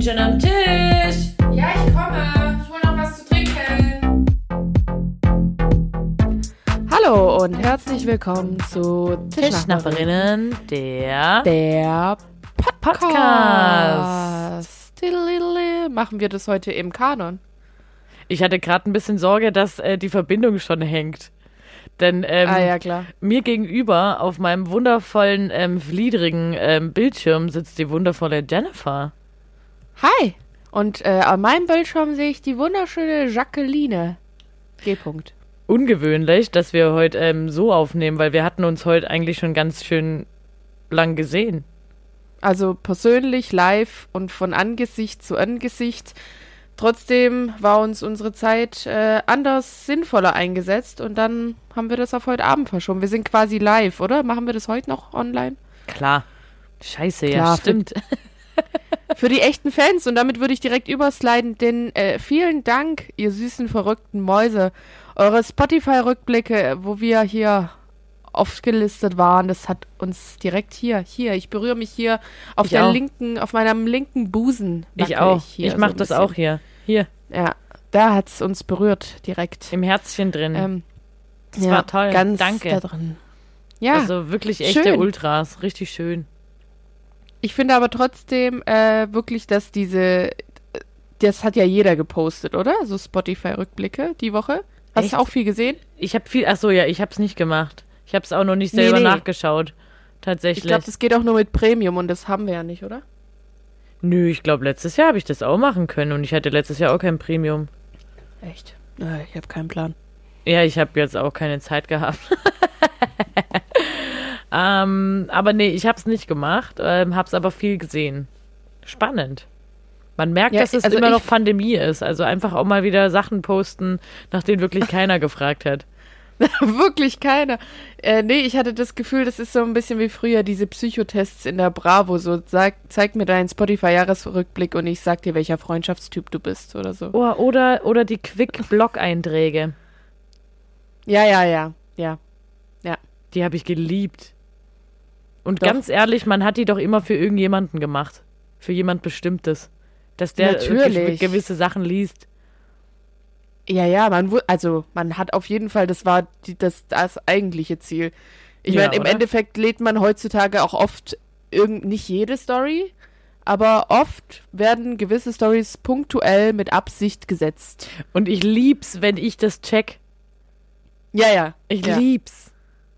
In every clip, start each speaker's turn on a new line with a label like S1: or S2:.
S1: bin schon am Tisch.
S2: Ja, ich komme. Ich hole noch was zu trinken.
S3: Hallo und herzlich willkommen zu
S1: Tischnachbarinnen, der,
S3: der
S1: Podcast.
S3: Machen wir das heute im Kanon?
S1: Ich hatte gerade ein bisschen Sorge, dass äh, die Verbindung schon hängt. Denn ähm,
S3: ah ja, klar.
S1: mir gegenüber auf meinem wundervollen, ähm, fliedrigen ähm, Bildschirm sitzt die wundervolle Jennifer.
S3: Hi. Und äh, an meinem Bildschirm sehe ich die wunderschöne Jacqueline. G. -Punkt.
S1: Ungewöhnlich, dass wir heute ähm, so aufnehmen, weil wir hatten uns heute eigentlich schon ganz schön lang gesehen.
S3: Also persönlich, live und von Angesicht zu Angesicht. Trotzdem war uns unsere Zeit äh, anders sinnvoller eingesetzt und dann haben wir das auf heute Abend verschoben. Wir sind quasi live, oder? Machen wir das heute noch online?
S1: Klar. Scheiße,
S3: Klar,
S1: ja, stimmt.
S3: Für die echten Fans und damit würde ich direkt übersliden, denn äh, vielen Dank, ihr süßen, verrückten Mäuse. Eure Spotify-Rückblicke, wo wir hier aufgelistet waren, das hat uns direkt hier, hier, ich berühre mich hier auf
S1: Ich
S3: der
S1: auch.
S3: linken, auf meinem linken Busen.
S1: Ich auch.
S3: hier
S1: Ich
S3: so
S1: mach
S3: ein
S1: das
S3: bisschen.
S1: auch hier. Hier,
S3: Ja, da hat's uns berührt direkt.
S1: im Herzchen drin.
S3: Ähm,
S1: das war toll.
S3: Ganz
S1: Danke.
S3: da drin. Ja,
S1: Also wirklich echte
S3: schön.
S1: Ultras. Richtig schön.
S3: Ich finde aber trotzdem äh, wirklich, dass diese, das hat ja jeder gepostet, oder? So Spotify-Rückblicke die Woche. Hast
S1: Echt?
S3: du auch viel gesehen?
S1: Ich habe viel. Ach so, ja, ich habe es nicht gemacht. Ich habe es auch noch nicht
S3: Nee,
S1: selber
S3: nee.
S1: nachgeschaut. Tatsächlich.
S3: Ich glaube, das geht auch nur mit Premium und das haben wir ja nicht, oder?
S1: Nö, ich glaube, letztes Jahr habe ich das auch machen können und ich hatte letztes Jahr auch kein Premium.
S3: Echt? Äh, ich habe keinen Plan.
S1: Ja, ich habe jetzt auch keine Zeit gehabt. ähm, aber nee, ich habe es nicht gemacht, ähm, habe es aber viel gesehen. Spannend. Man merkt,
S3: Ja,
S1: dass es
S3: also
S1: immer noch Pandemie ist. Also einfach auch mal wieder Sachen posten, nach denen wirklich keiner gefragt hat.
S3: Wirklich keiner. Äh, nee, ich hatte das Gefühl, das ist so ein bisschen wie früher diese Psychotests in der Bravo. So, sag, zeig mir deinen Spotify-Jahresrückblick und ich sag dir, welcher Freundschaftstyp du bist oder so.
S1: Oh, oder, oder die Quick-Blog-Einträge.
S3: Ja, ja, ja, ja.
S1: Die habe ich geliebt. Und
S3: Doch.
S1: ganz ehrlich, man hat die doch immer für irgendjemanden gemacht. Für jemand Bestimmtes. Dass der
S3: Natürlich.
S1: gewisse Sachen liest.
S3: Ja, ja, man, also man hat auf jeden Fall, das war die, das, das eigentliche Ziel. Ich
S1: Ja,
S3: meine, im
S1: oder?
S3: Endeffekt lädt man heutzutage auch oft irgend, nicht jede Story, aber oft werden gewisse Stories punktuell mit Absicht gesetzt.
S1: Und ich lieb's, wenn ich das check.
S3: Ja, ja.
S1: Ich
S3: ja.
S1: lieb's.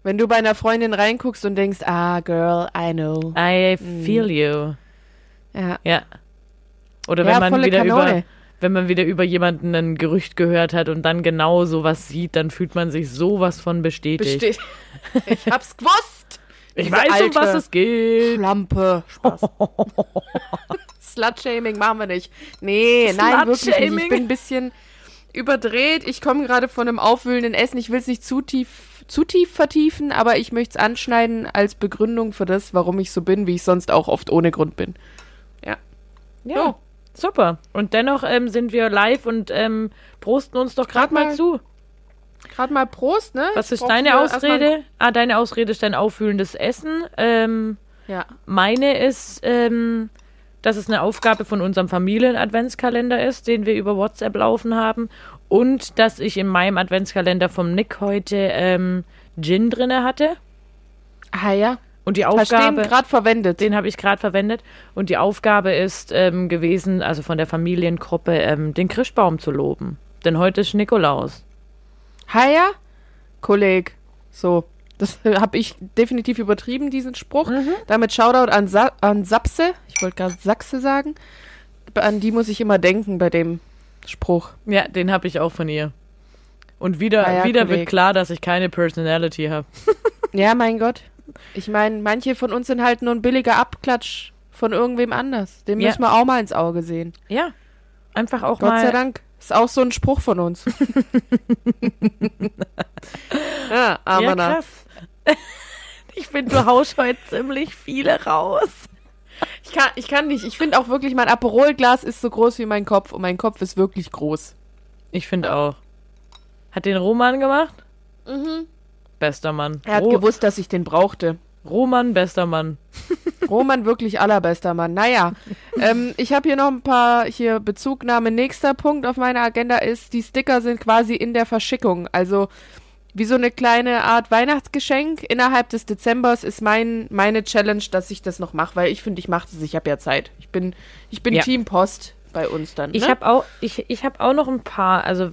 S3: Wenn du bei einer Freundin reinguckst und denkst, ah, girl, I know.
S1: I
S3: Mm.
S1: feel you.
S3: Ja,
S1: Ja. Oder
S3: ja
S1: wenn man
S3: volle
S1: wieder über
S3: Kanone.
S1: wenn man wieder über jemanden ein Gerücht gehört hat und dann genau sowas sieht, dann fühlt man sich sowas von bestätigt.
S3: Besteht. ich hab's gewusst.
S1: ich
S3: diese
S1: weiß, um was es geht.
S3: Schlampe. Spaß. Slutshaming machen wir nicht. Nee, nein, wirklich nicht. Ich bin ein bisschen überdreht. Ich komme gerade von einem aufwühlenden Essen. Ich will es nicht zu tief, zu tief vertiefen, aber ich möchte es anschneiden als Begründung für das, warum ich so bin, wie ich sonst auch oft ohne Grund bin.
S1: Ja, super. Und dennoch ähm, sind wir live und ähm, prosten uns doch gerade
S3: Grad
S1: mal
S3: mal-
S1: zu.
S3: Gerade mal Prost, ne?
S1: Was ist deine Ausrede? Ah, deine Ausrede ist dein auffühlendes Essen. Ähm,
S3: Ja.
S1: meine ist, ähm, dass es eine Aufgabe von unserem Familien-Adventskalender ist, den wir über WhatsApp laufen haben. Und dass ich in meinem Adventskalender vom Nick heute ähm, Gin drinne hatte.
S3: Ah ja.
S1: Und die Aufgabe,
S3: gerade verwendet.
S1: den habe ich gerade verwendet. Und die Aufgabe ist ähm, gewesen, also von der Familiengruppe, ähm, den Christbaum zu loben. Denn heute ist Nikolaus.
S3: Ah ja, Kolleg. So. Das habe ich definitiv übertrieben, diesen Spruch.
S1: Mhm.
S3: Damit Shoutout an, Sa an Sapse. Ich wollte gerade Sachse sagen. An die muss ich immer denken bei dem Spruch.
S1: Ja, den habe ich auch von ihr. Und wieder,
S3: Ah ja,
S1: wieder
S3: Kolleg.
S1: wird klar, dass ich keine Personality habe.
S3: Ja, mein Gott. Ich meine, manche von uns sind halt nur ein billiger Abklatsch von irgendwem anders. Den
S1: Ja.
S3: müssen wir auch mal ins Auge sehen.
S1: Ja, einfach auch
S3: Gott
S1: mal.
S3: sei Dank. Ist auch so ein Spruch von uns. ja, aber
S1: ja, krass. Ich finde, du haust heute ziemlich viele raus.
S3: Ich kann, ich kann nicht. Ich finde auch wirklich, mein Aperolglas ist so groß wie mein Kopf und mein Kopf ist wirklich groß.
S1: Ich finde auch. Hat den Roman gemacht?
S3: Mhm.
S1: Bester Mann.
S3: Er hat
S1: Ro
S3: gewusst, dass ich den brauchte.
S1: Roman, bester Mann.
S3: Roman wirklich allerbester Mann. Naja, ähm, ich habe hier noch ein paar hier Bezugnahme. Nächster Punkt auf meiner Agenda ist, die Sticker sind quasi in der Verschickung. Also wie so eine kleine Art Weihnachtsgeschenk innerhalb des Dezembers ist mein meine Challenge, dass ich das noch mache, weil ich finde, ich mache das. Ich habe ja Zeit. Ich bin ich bin
S1: Ja.
S3: Team Post bei uns dann.
S1: Ich
S3: ne?
S1: habe auch, ich, ich habe auch noch ein paar, also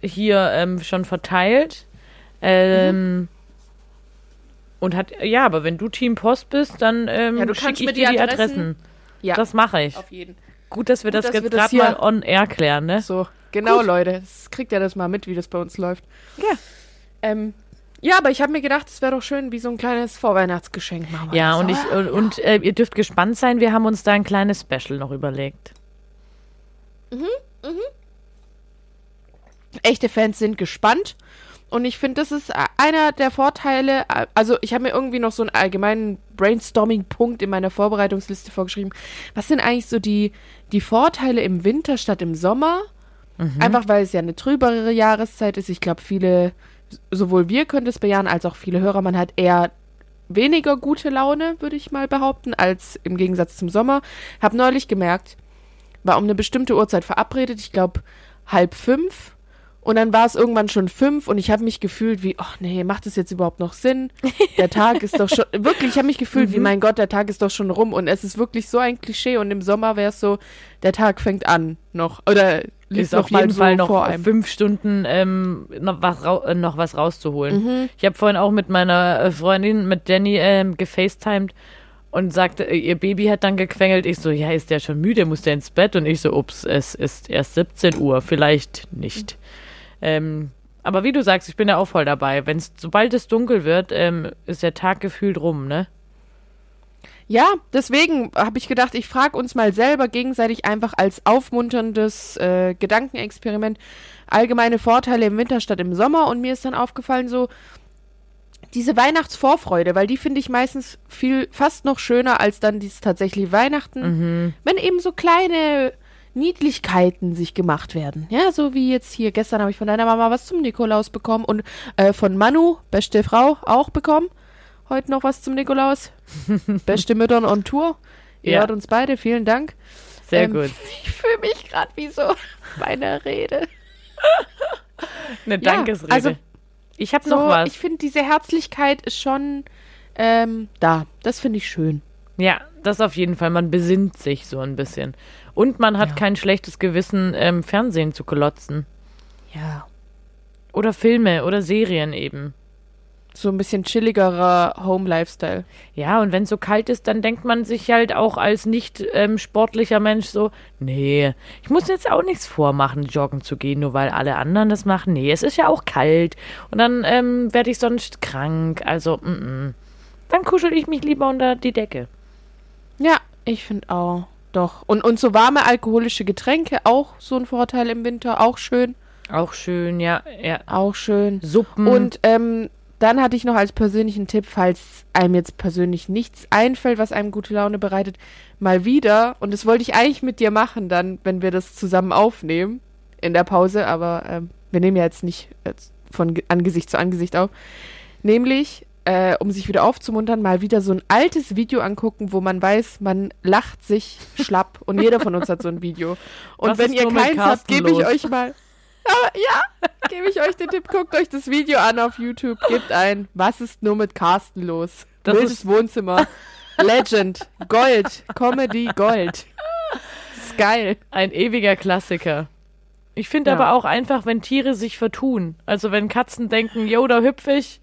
S1: hier ähm, schon verteilt. Ähm, Und hat, ja, aber wenn du Team Post bist, dann ähm,
S3: Ja, du
S1: schick
S3: kannst
S1: ich dir
S3: die Adressen-
S1: Adressen.
S3: ja
S1: Das mache ich.
S3: auf jeden.
S1: Gut, dass wir
S3: Gut,
S1: das
S3: dass
S1: jetzt gerade mal on air klären, ne?
S3: So, genau,
S1: Gut.
S3: Leute. Das kriegt ja das mal mit, wie das bei uns läuft.
S1: Ja.
S3: Ähm, ja, aber ich habe mir gedacht, es wäre doch schön, wie so ein kleines Vorweihnachtsgeschenk machen
S1: Ja, und ich und, und äh, ihr dürft gespannt sein, wir haben uns da ein kleines Special noch überlegt.
S3: echte Fans sind gespannt. Und ich finde, das ist einer der Vorteile. Also, ich habe mir irgendwie noch so einen allgemeinen Brainstorming-Punkt in meiner Vorbereitungsliste vorgeschrieben. Was sind eigentlich so die, die Vorteile im Winter statt im Sommer? Einfach weil es ja eine trübere Jahreszeit ist. Ich glaube, viele, sowohl wir können das bejahen, als auch viele Hörer, man hat eher weniger gute Laune, würde ich mal behaupten, als im Gegensatz zum Sommer. Hab neulich gemerkt, war um eine bestimmte Uhrzeit verabredet, ich glaube halb fünf. Und dann war es irgendwann schon fünf und ich habe mich gefühlt wie, ach nee, macht das jetzt überhaupt noch Sinn? Der Tag ist doch schon, wirklich, ich habe mich gefühlt wie, mein Gott, der Tag ist doch schon rum und es ist wirklich so ein Klischee und im Sommer wäre es so, der Tag fängt an noch oder
S1: Ist auf jeden
S3: so
S1: Fall noch
S3: vor einem.
S1: fünf Stunden ähm, noch, was äh, noch was rauszuholen.
S3: Mhm.
S1: Ich habe vorhin auch mit meiner äh, Freundin, mit Jenny, ähm, gefacetimed und sagte, äh, ihr Baby hat dann gequengelt. Ich so, ja, ist der schon müde, muss der ins Bett? Und ich so, ups, es ist erst 17 Uhr, vielleicht nicht. Ähm, aber wie du sagst, ich bin ja auch voll dabei. Wenn's, sobald es dunkel wird, ähm, ist der Tag gefühlt rum, ne?
S3: Ja, deswegen habe ich gedacht, ich frage uns mal selber gegenseitig einfach als aufmunterndes äh, Gedankenexperiment allgemeine Vorteile im Winter statt im Sommer. Und mir ist dann aufgefallen, so diese Weihnachtsvorfreude, weil die finde ich meistens viel, fast noch schöner als dann dieses tatsächlich Weihnachten. Wenn eben so kleine Niedlichkeiten sich gemacht werden. Ja, so wie jetzt hier. Gestern habe ich von deiner Mama was zum Nikolaus bekommen und äh, von Manu, beste Frau, auch bekommen. Heute noch was zum Nikolaus. Beste Müttern on Tour. Ihr
S1: Ja.
S3: hört uns beide. Vielen Dank.
S1: Sehr
S3: Ähm,
S1: gut.
S3: Ich fühle mich gerade wie so bei einer Rede.
S1: Eine Dankesrede.
S3: also
S1: ich habe
S3: So,
S1: noch was.
S3: ich finde, diese Herzlichkeit ist schon ähm, da. Das finde ich schön.
S1: Ja, das auf jeden Fall. Man besinnt sich so ein bisschen. Und man hat
S3: Ja.
S1: kein schlechtes Gewissen, ähm, Fernsehen zu glotzen.
S3: Ja.
S1: Oder Filme oder Serien eben.
S3: So ein bisschen chilligerer Home-Lifestyle.
S1: Ja, und wenn es so kalt ist, dann denkt man sich halt auch als nicht ähm, sportlicher Mensch so, nee, ich muss jetzt auch nichts vormachen, joggen zu gehen, nur weil alle anderen das machen. Nee, es ist ja auch kalt. Und dann ähm, werde ich sonst krank. Also, mm -mm. dann kuschel ich mich lieber unter die Decke.
S3: Ja, ich finde auch. Doch. Und, und so warme alkoholische Getränke, auch so ein Vorteil im Winter, auch schön.
S1: Auch schön, ja, ja.
S3: Auch schön.
S1: Suppen.
S3: Und ähm, dann hatte ich noch als persönlichen Tipp, falls einem jetzt persönlich nichts einfällt, was einem gute Laune bereitet, mal wieder, und das wollte ich eigentlich mit dir machen, dann, wenn wir das zusammen aufnehmen in der Pause, aber ähm, wir nehmen ja jetzt nicht äh, von Ge- Angesicht zu Angesicht auf, nämlich, äh, um sich wieder aufzumuntern, mal wieder so ein altes Video angucken, wo man weiß, man lacht sich schlapp und jeder von uns hat so ein Video. Und
S1: Was
S3: wenn ihr keins habt, gebe ich euch mal aber ja, gebe ich euch den Tipp, guckt euch das Video an auf YouTube, gebt ein, was ist nur mit Carsten los?
S1: Das
S3: Wildes
S1: ist-
S3: Wohnzimmer, Legend, Gold, Comedy, Gold. Ist geil.
S1: Ein ewiger Klassiker. Ich finde
S3: Ja.
S1: aber auch einfach, wenn Tiere sich vertun. Also wenn Katzen denken, yo, da hüpf ich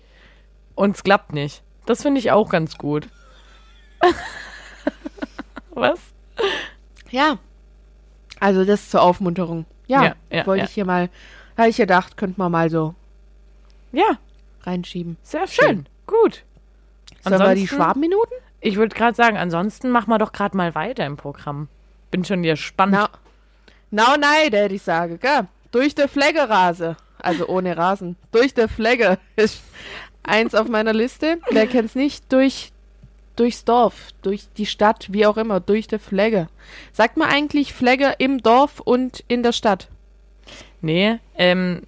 S1: und es klappt nicht. Das finde ich auch ganz gut. Was?
S3: Ja. Also das zur Aufmunterung. Ja,
S1: Ja,
S3: wollte
S1: ja.
S3: ich hier mal, habe ich gedacht, könnte man mal so
S1: Ja,
S3: reinschieben.
S1: sehr schön. Gut.
S3: Sollen wir die
S1: Ansonsten-
S3: Schwabenminuten?
S1: Ich würde gerade sagen, ansonsten machen wir doch gerade mal weiter im Programm. Bin schon gespannt.
S3: Na, na nein, der ich sage, gell? Durch der Flegge rase. Also ohne Rasen. Durch der Flegge ist eins auf meiner Liste. Wer kennt's nicht? Durch, durchs Dorf, durch die Stadt, wie auch immer, durch der Flegge. Sagt man eigentlich Flegge im Dorf und in der Stadt?
S1: Nee, ähm,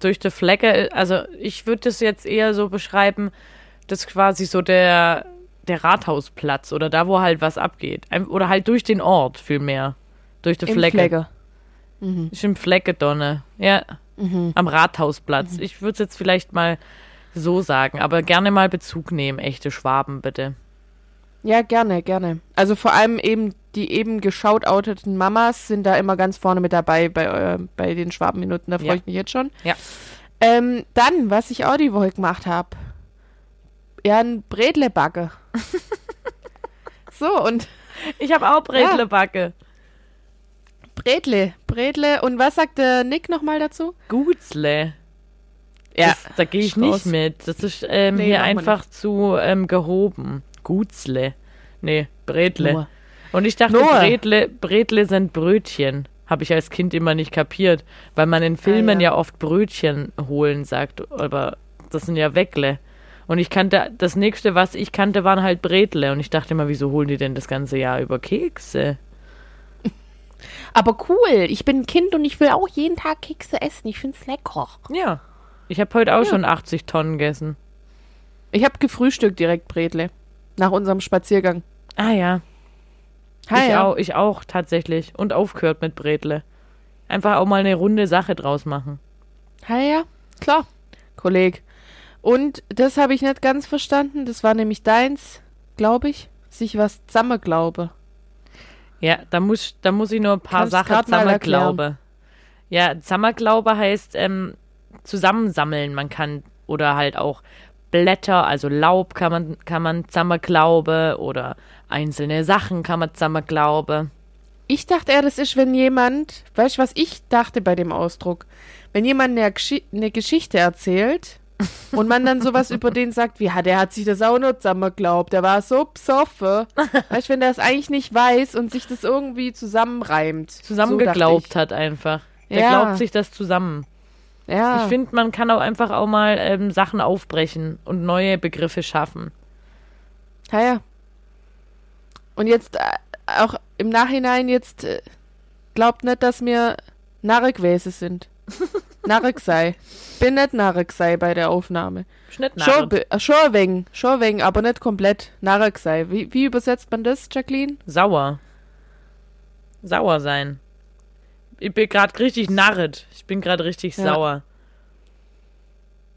S1: durch die Flecke, also ich würde das jetzt eher so beschreiben, dass quasi so der, der Rathausplatz oder da, wo halt was abgeht. Oder halt durch den Ort vielmehr. Durch die
S3: Im
S1: Flecke.
S3: Flegge. Mhm.
S1: Ist im Fleckedonne. Ja, am Rathausplatz.
S3: Mhm.
S1: Ich würde es jetzt vielleicht mal so sagen, aber gerne mal Bezug nehmen, echte Schwaben, bitte.
S3: Ja, gerne, gerne. Also vor allem eben die eben geschaut-outeten Mamas sind da immer ganz vorne mit dabei bei, äh, bei den Schwabenminuten. Da freue
S1: Ja.
S3: ich mich jetzt schon.
S1: Ja.
S3: Ähm, dann, was ich auch die Woche gemacht habe. Ja, ein Bredlebacke. so, und
S1: Ich habe auch Bredlebacke.
S3: Bredle, Bredle. Und was sagt der Nick nochmal dazu?
S1: Gutzle.
S3: Ja,
S1: Das, da gehe ich
S3: Strauß.
S1: nicht mit. Das ist ähm,
S3: Nee,
S1: hier einfach zu ähm, gehoben. Gutzle. Nee, Bredle.
S3: Nur.
S1: Und ich dachte,
S3: Nur.
S1: Bredle, Bredle sind Brötchen. Habe ich als Kind immer nicht kapiert, weil man in Filmen
S3: Ah, ja.
S1: ja. oft Brötchen holen sagt, aber das sind ja Weckle. Und ich kannte, das nächste, was ich kannte, waren halt Bredle. Und ich dachte immer, wieso holen die denn das ganze Jahr über Kekse?
S3: Aber cool, ich bin ein Kind und ich will auch jeden Tag Kekse essen. Ich find's lecker.
S1: Ja. Ich habe heute auch schon 80 Tonnen gegessen.
S3: Ich habe gefrühstückt direkt Bredle. Nach unserem Spaziergang.
S1: Ah ja.
S3: Ha,
S1: ich,
S3: ja.
S1: auch, ich auch tatsächlich. Und aufgehört mit Bredle. Einfach auch mal eine runde Sache draus machen.
S3: Ha, ja, klar, Kolleg. Und das habe ich nicht ganz verstanden. Das war nämlich deins, glaube ich. Sich was zusammenglaube.
S1: Ja, da muss, da muss ich nur ein paar
S3: Kannst
S1: Sachen
S3: grad mal
S1: zusammenglaube. Ja, Zusammenglaube heißt ähm, zusammensammeln. Man kann, oder halt auch Blätter, also Laub kann man, kann man zusammenglaube oder einzelne Sachen kann man zusammenglaube.
S3: Ich dachte eher, das ist, wenn jemand, weißt du, was ich dachte bei dem Ausdruck? Wenn jemand eine, Geschi eine Geschichte erzählt und man dann sowas über den sagt, wie, ja, der hat sich das auch nur zusammengeglaubt, der war so psoffe. Weißt du, wenn der es eigentlich nicht weiß und sich das irgendwie zusammenreimt.
S1: Zusammengeglaubt
S3: So
S1: hat einfach. Der
S3: Ja.
S1: glaubt sich das zusammen.
S3: Ja.
S1: Ich finde, man kann auch einfach auch mal ähm, Sachen aufbrechen und neue Begriffe schaffen.
S3: Ja, ja. Und jetzt äh, auch im Nachhinein jetzt äh, glaubt nicht, dass wir Narre gewesen sind. Narre sei. Bin nicht Narre sei bei der Aufnahme.
S1: Schnitt
S3: bi- äh, schon wenig, schon wenig, aber nicht komplett Narre sei. Wie, wie übersetzt man das, Jacqueline?
S1: Sauer. Sauer sein. Ich bin gerade richtig narret. Ich bin gerade richtig
S3: Ja.
S1: sauer.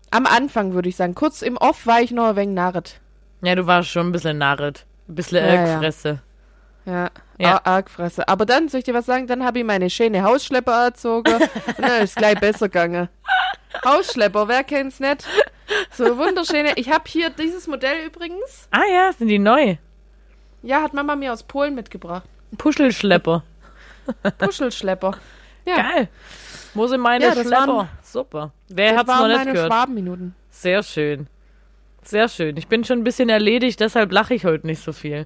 S3: Am Anfang würde ich sagen. Kurz im Off war ich noch ein wenig narret.
S1: Ja, du warst schon ein bisschen narret. Ein bisschen
S3: Ja. Ja, Ja.
S1: ja.
S3: Argfresse. Aber dann, soll ich dir was sagen, dann habe ich meine schöne Hausschlepper erzogen und dann ist es gleich besser gegangen. Hausschlepper, wer kennt's nicht? So wunderschöne. Ich habe hier dieses Modell übrigens.
S1: Ah ja, sind die neu.
S3: Ja, hat Mama mir aus Polen mitgebracht.
S1: Puschelschlepper.
S3: Puschelschlepper. Ja,
S1: Geil. Wo sind meine
S3: Ja,
S1: Schlepper?
S3: waren-
S1: Super. Wer hat's noch nicht
S3: meine
S1: gehört?
S3: Schwabenminuten.
S1: Sehr schön. Sehr schön. Ich bin schon ein bisschen erledigt, deshalb lache ich heute nicht so viel.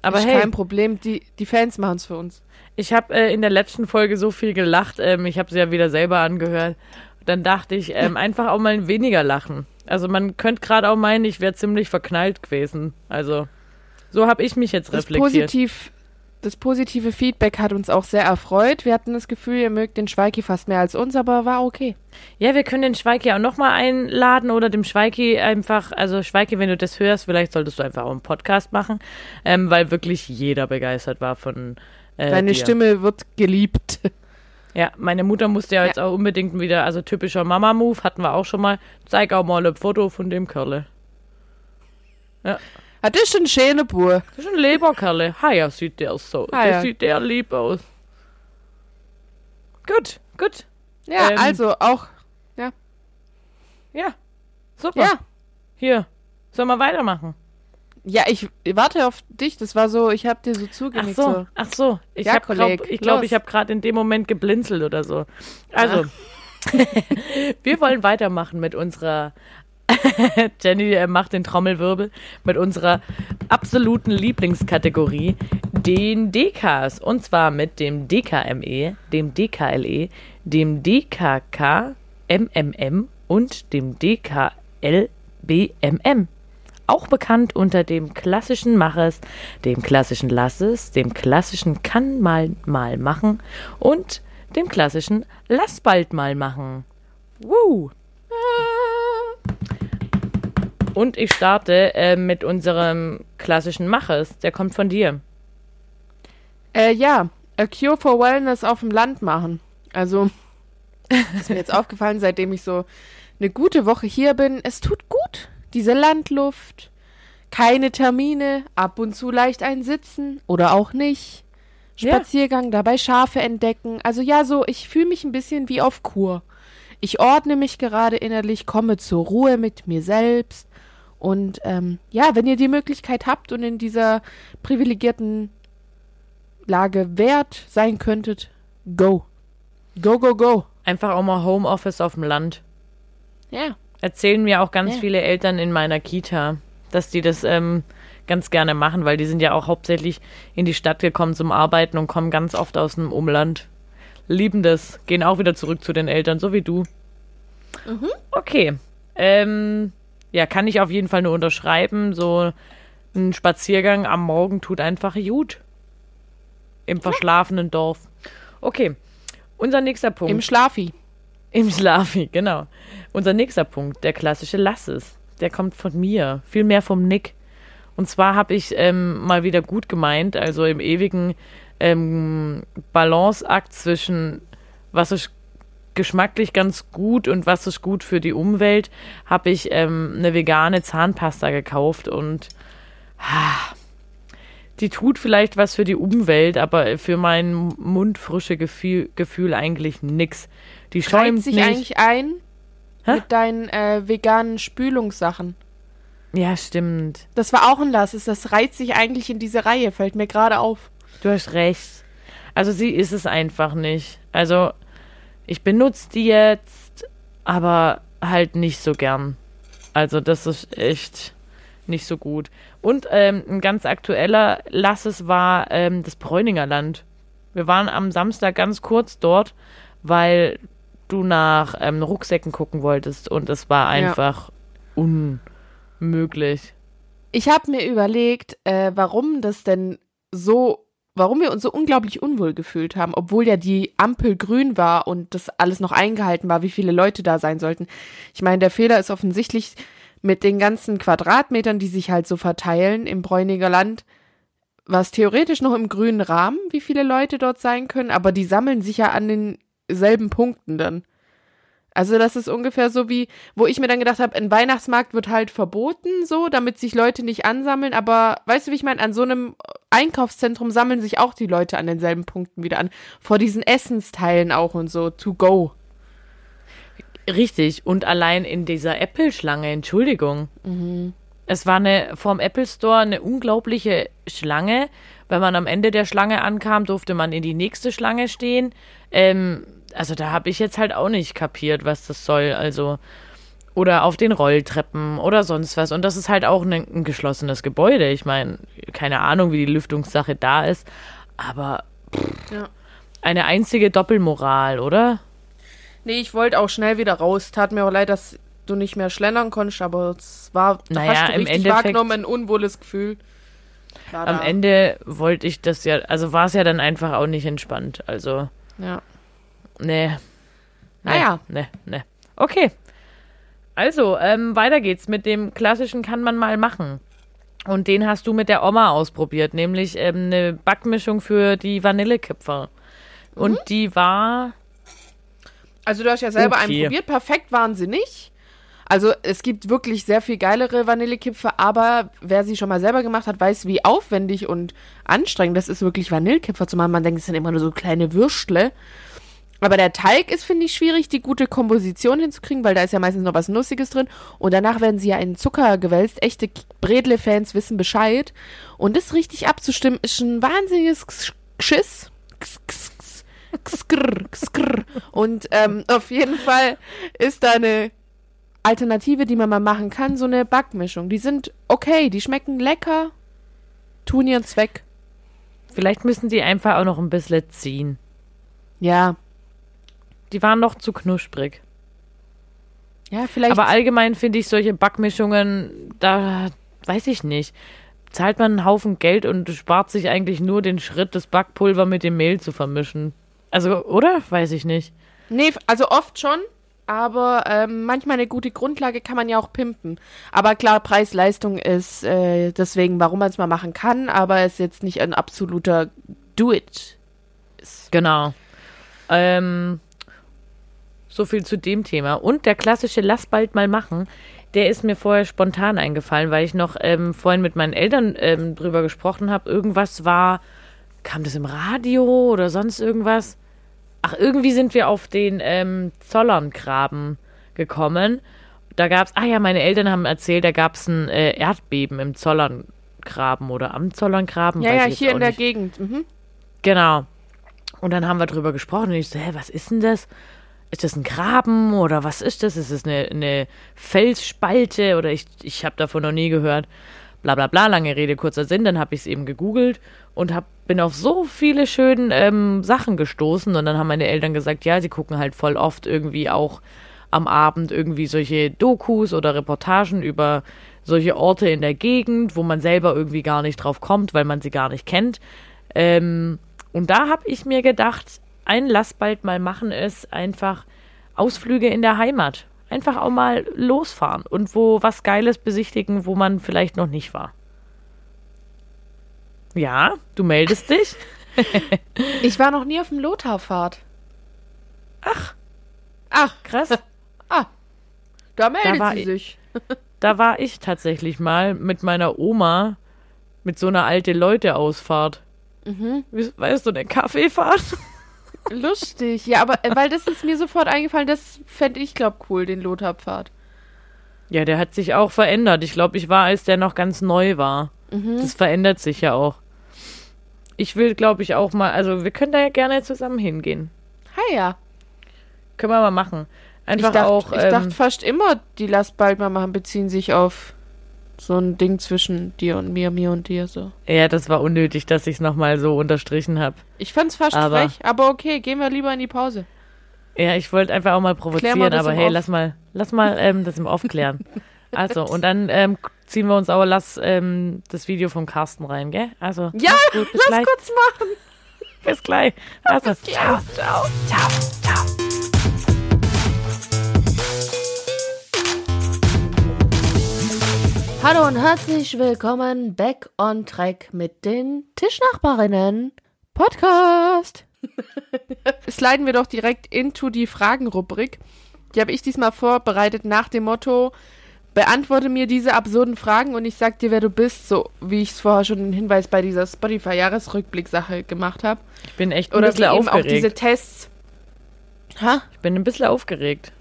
S1: Aber
S3: ist
S1: hey,
S3: kein Problem, die, die Fans machen's für uns.
S1: ich habe äh, in der letzten Folge so viel gelacht. Ähm, ich habe sie ja wieder selber angehört. Dann dachte ich, ähm, einfach auch mal weniger lachen. Also man könnte gerade auch meinen, ich wäre ziemlich verknallt gewesen. Also so habe ich mich jetzt
S3: Das,
S1: reflektiert.
S3: positiv, das positive Feedback hat uns auch sehr erfreut. Wir hatten das Gefühl, ihr mögt den Schweiki fast mehr als uns, aber war okay.
S1: Ja, wir können den Schweiki auch nochmal einladen oder dem Schweiki einfach, also Schweiki, wenn du das hörst, vielleicht solltest du einfach auch einen Podcast machen, ähm, weil wirklich jeder begeistert war von äh,
S3: Deine
S1: dir.
S3: Stimme wird geliebt.
S1: Ja, meine Mutter musste ja, jetzt auch unbedingt wieder, also typischer Mama-Move, hatten wir auch schon mal, zeig auch mal ein Foto von dem Kerle.
S3: Ah, das ist ein schöner Bub.
S1: Das ist ein Leberkerle. Ha, ja, sieht der so.
S3: Ah,
S1: der
S3: ja.
S1: sieht der lieb aus. Gut, gut.
S3: Ja,
S1: Ähm,
S3: also auch,
S1: Ja, super.
S3: ja.
S1: Hier, sollen wir weitermachen?
S3: Ja, ich warte auf dich. Das war so, ich hab dir so
S1: Ach
S3: zugenickt.
S1: so, ach so. Ich
S3: Ja,
S1: glaub,
S3: Kolleg,
S1: ich glaube,
S3: los.
S1: ich habe gerade in dem Moment geblinzelt oder so. Also, wir wollen weitermachen mit unserer Jenny macht den Trommelwirbel mit unserer absoluten Lieblingskategorie, den DKs. Und zwar mit dem DKME, dem DKLE, dem DKK MMM und dem DKLBMM. Auch bekannt unter dem klassischen Maches, dem klassischen Lasses, dem klassischen Kann mal mal machen und dem klassischen Lass bald mal machen. Woo! Und ich starte äh, mit unserem klassischen Mach es. Der kommt von dir.
S3: Äh, ja, A Cure for Wellness auf dem Land machen. Also, ist mir jetzt aufgefallen, seitdem ich so eine gute Woche hier bin. Es tut gut. Diese Landluft. Keine Termine, ab und zu leicht ein Sitzen oder auch nicht.
S1: Ja.
S3: Spaziergang, dabei Schafe entdecken. Also ja, so, ich fühle mich ein bisschen wie auf Kur. Ich ordne mich gerade innerlich, komme zur Ruhe mit mir selbst. Und ähm, ja, wenn ihr die Möglichkeit habt und in dieser privilegierten Lage wert sein könntet, go. Go, go, go.
S1: Einfach auch mal Homeoffice auf dem Land.
S3: Ja.
S1: Erzählen mir auch ganz
S3: Ja.
S1: viele Eltern in meiner Kita, dass die das ähm, ganz gerne machen, weil die sind ja auch hauptsächlich in die Stadt gekommen zum Arbeiten und kommen ganz oft aus dem Umland. Lieben das, gehen auch wieder zurück zu den Eltern, so wie du. Okay. Ähm, ja, kann ich auf jeden Fall nur unterschreiben. So ein Spaziergang am Morgen tut einfach gut. Im verschlafenen Dorf. Okay. Unser nächster Punkt.
S3: Im Schlafi.
S1: Im Schlafi, genau. Unser nächster Punkt, der klassische Lasses. Der kommt von mir, vielmehr vom Nick. Und zwar habe ich ähm, mal wieder gut gemeint, also im ewigen ähm, Balanceakt zwischen was ist geschmacklich ganz gut und was ist gut für die Umwelt, habe ich ähm, eine vegane Zahnpasta gekauft und ah, die tut vielleicht was für die Umwelt, aber für mein mundfrische Gefühl, Gefühl eigentlich nix. Die schäumt
S3: sich
S1: nicht.
S3: eigentlich ein
S1: Hä?
S3: mit deinen äh, veganen Spülungssachen.
S1: Ja, stimmt.
S3: Das war auch ein Lasses. Das reiht sich eigentlich in diese Reihe, fällt mir gerade auf.
S1: Du hast recht. Also sie ist es einfach nicht. Also ich benutze die jetzt, aber halt nicht so gern. Also das ist echt nicht so gut. Und ähm, ein ganz aktueller Lasses war ähm, das Bräuninger Land. Wir waren am Samstag ganz kurz dort, weil du nach ähm, Rucksäcken gucken wolltest und es war
S3: Ja.
S1: einfach unmöglich.
S3: Ich habe mir überlegt, äh, warum das denn so, warum wir uns so unglaublich unwohl gefühlt haben, obwohl ja die Ampel grün war und das alles noch eingehalten war, wie viele Leute da sein sollten. Ich meine, der Fehler ist offensichtlich mit den ganzen Quadratmetern, die sich halt so verteilen im Bräuniger Land, was theoretisch noch im grünen Rahmen, wie viele Leute dort sein können, aber die sammeln sich ja an denselben Punkten dann. Also das ist ungefähr so wie, wo ich mir dann gedacht habe, ein Weihnachtsmarkt wird halt verboten, so, damit sich Leute nicht ansammeln. Aber weißt du, wie ich meine? An so einem Einkaufszentrum sammeln sich auch die Leute an denselben Punkten wieder an. Vor diesen Essensteilen auch und so, to go.
S1: Richtig, und allein in dieser Apple-Schlange, Entschuldigung. Es war eine vorm Apple Store eine unglaubliche Schlange. Wenn man am Ende der Schlange ankam, durfte man in die nächste Schlange stehen. Ähm, also da habe ich jetzt halt auch nicht kapiert, was das soll. Also oder auf den Rolltreppen oder sonst was. Und das ist halt auch ein, ein geschlossenes Gebäude. Ich meine, keine Ahnung, wie die Lüftungssache da ist, aber pff,
S3: Ja.
S1: eine einzige Doppelmoral, oder?
S3: Nee, ich wollte auch schnell wieder raus. Tat mir auch leid, dass du nicht mehr schlendern konntest, aber es war, da
S1: Naja,
S3: hast du
S1: im
S3: richtig wahrgenommen, ein unwohles Gefühl. War
S1: Am
S3: da.
S1: Ende wollte ich das ja, also war es ja dann einfach auch nicht entspannt. Also,
S3: Ja.
S1: Nee.
S3: Naja.
S1: Nee, nee. Okay. Also, ähm, weiter geht's mit dem klassischen kann man mal machen. Und den hast du mit der Oma ausprobiert, nämlich ähm, eine Backmischung für die Vanillekipferl. Und
S3: Mhm.
S1: die war,
S3: Also du hast ja selber einen
S1: Okay.
S3: probiert. Perfekt waren sie nicht. Also es gibt wirklich sehr viel geilere Vanillekipfer, aber wer sie schon mal selber gemacht hat, weiß, wie aufwendig und anstrengend das ist, wirklich Vanillekipfer zu machen. Man denkt, es sind immer nur so kleine Würstle. Aber der Teig ist, finde ich, schwierig, die gute Komposition hinzukriegen, weil da ist ja meistens noch was Nussiges drin. Und danach werden sie ja in Zucker gewälzt. Echte Bredle-Fans wissen Bescheid. Und das richtig abzustimmen, ist ein wahnsinniges Geschiss. Und ähm, auf jeden Fall ist da eine Alternative, die man mal machen kann, so eine Backmischung. Die sind okay, die schmecken lecker, tun ihren Zweck.
S1: vielleicht müssen die einfach auch noch ein bisschen ziehen.
S3: Ja,
S1: Die waren noch zu knusprig.
S3: ja, vielleicht.
S1: Aber allgemein finde ich solche Backmischungen, da weiß ich nicht. Zahlt man einen Haufen Geld und spart sich eigentlich nur den Schritt, das Backpulver mit dem Mehl zu vermischen. Also, oder? Weiß ich nicht.
S3: nee, also oft schon. aber ähm, manchmal eine gute Grundlage kann man ja auch pimpen. Aber klar, Preis-Leistung ist äh, deswegen, warum man es mal machen kann, aber es ist jetzt nicht ein absoluter Do-It.
S1: Genau. Ähm, so viel zu dem Thema. Und der klassische Lass bald mal machen, der ist mir vorher spontan eingefallen, weil ich noch ähm, vorhin mit meinen Eltern ähm, drüber gesprochen habe. Irgendwas war, kam das im Radio oder sonst irgendwas? Ach, irgendwie sind wir auf den ähm, Zollerngraben gekommen. Da gab's, ah ja, meine Eltern haben erzählt, da gab's ein äh, Erdbeben im Zollerngraben oder am Zollerngraben.
S3: Ja,
S1: weiß
S3: ja, hier in der
S1: nicht.
S3: Gegend. Mhm.
S1: Genau. Und dann haben wir drüber gesprochen und ich so, hä, was ist denn das? Ist das ein Graben oder was ist das? Ist es eine, eine Felsspalte oder ich, ich habe davon noch nie gehört. Bla bla bla, lange Rede, kurzer Sinn. Dann habe ich es eben gegoogelt und hab, bin auf so viele schöne ähm, Sachen gestoßen. Und dann haben meine Eltern gesagt, ja, sie gucken halt voll oft irgendwie auch am Abend irgendwie solche Dokus oder Reportagen über solche Orte in der Gegend, wo man selber irgendwie gar nicht drauf kommt, weil man sie gar nicht kennt. Ähm, und da habe ich mir gedacht, ein Lass bald mal machen ist einfach Ausflüge in der Heimat. Einfach auch mal losfahren und wo was Geiles besichtigen, wo man vielleicht noch nicht war. Ja, du meldest dich.
S3: Ich war noch nie auf dem Lotharfahrt. Ach. Ach,
S1: Krass.
S3: da meldet
S1: war
S3: sie
S1: ich-
S3: sich.
S1: Da war ich tatsächlich mal mit meiner Oma mit so einer alte Leute-Ausfahrt.
S3: Mhm.
S1: Weißt du, eine Kaffeefahrt?
S3: Lustig. Ja, aber äh, weil das ist mir sofort eingefallen, das fände ich, glaub, cool, den Lotharpfad.
S1: Ja, der hat sich auch verändert. Ich glaube, ich war, als der noch ganz neu war. Das verändert sich ja auch. Ich will, glaube ich, auch mal, also wir können da ja gerne zusammen hingehen.
S3: Ha ja.
S1: Können wir mal machen.
S3: Ich
S1: Einfach
S3: dachte,
S1: auch.
S3: ich
S1: ähm,
S3: dachte fast immer, die Lass bald mal machen, beziehen sich auf so ein Ding zwischen dir und mir, mir und dir so.
S1: ja, das war unnötig, dass ich es nochmal so unterstrichen habe.
S3: Ich fand's fast
S1: Aber-
S3: frech, aber okay, gehen wir lieber in die Pause.
S1: Ja, ich wollte einfach auch mal provozieren, aber hey,
S3: Off.
S1: lass mal, lass mal ähm, das im Aufklären. Also, und dann ähm, ziehen wir uns aber, lass ähm, das Video vom Carsten rein, gell? Also,
S3: Ja,
S1: gut, bis
S3: lass
S1: gleich.
S3: kurz machen.
S1: Bis gleich. Also, ciao.
S3: ciao.
S1: Ciao, ciao.
S3: Hallo und herzlich willkommen back on track mit den Tischnachbarinnen Podcast. Sliden wir doch direkt into die Fragenrubrik. Die habe ich diesmal vorbereitet nach dem Motto: Beantworte mir diese absurden Fragen und ich sag dir, wer du bist, so wie ich es vorher schon einen Hinweis bei dieser Spotify-Jahresrückblick-Sache gemacht habe.
S1: Ich bin echt ein
S3: Oder
S1: bisschen
S3: eben auch
S1: aufgeregt.
S3: diese Tests. Ha?
S1: Ich bin ein bisschen aufgeregt.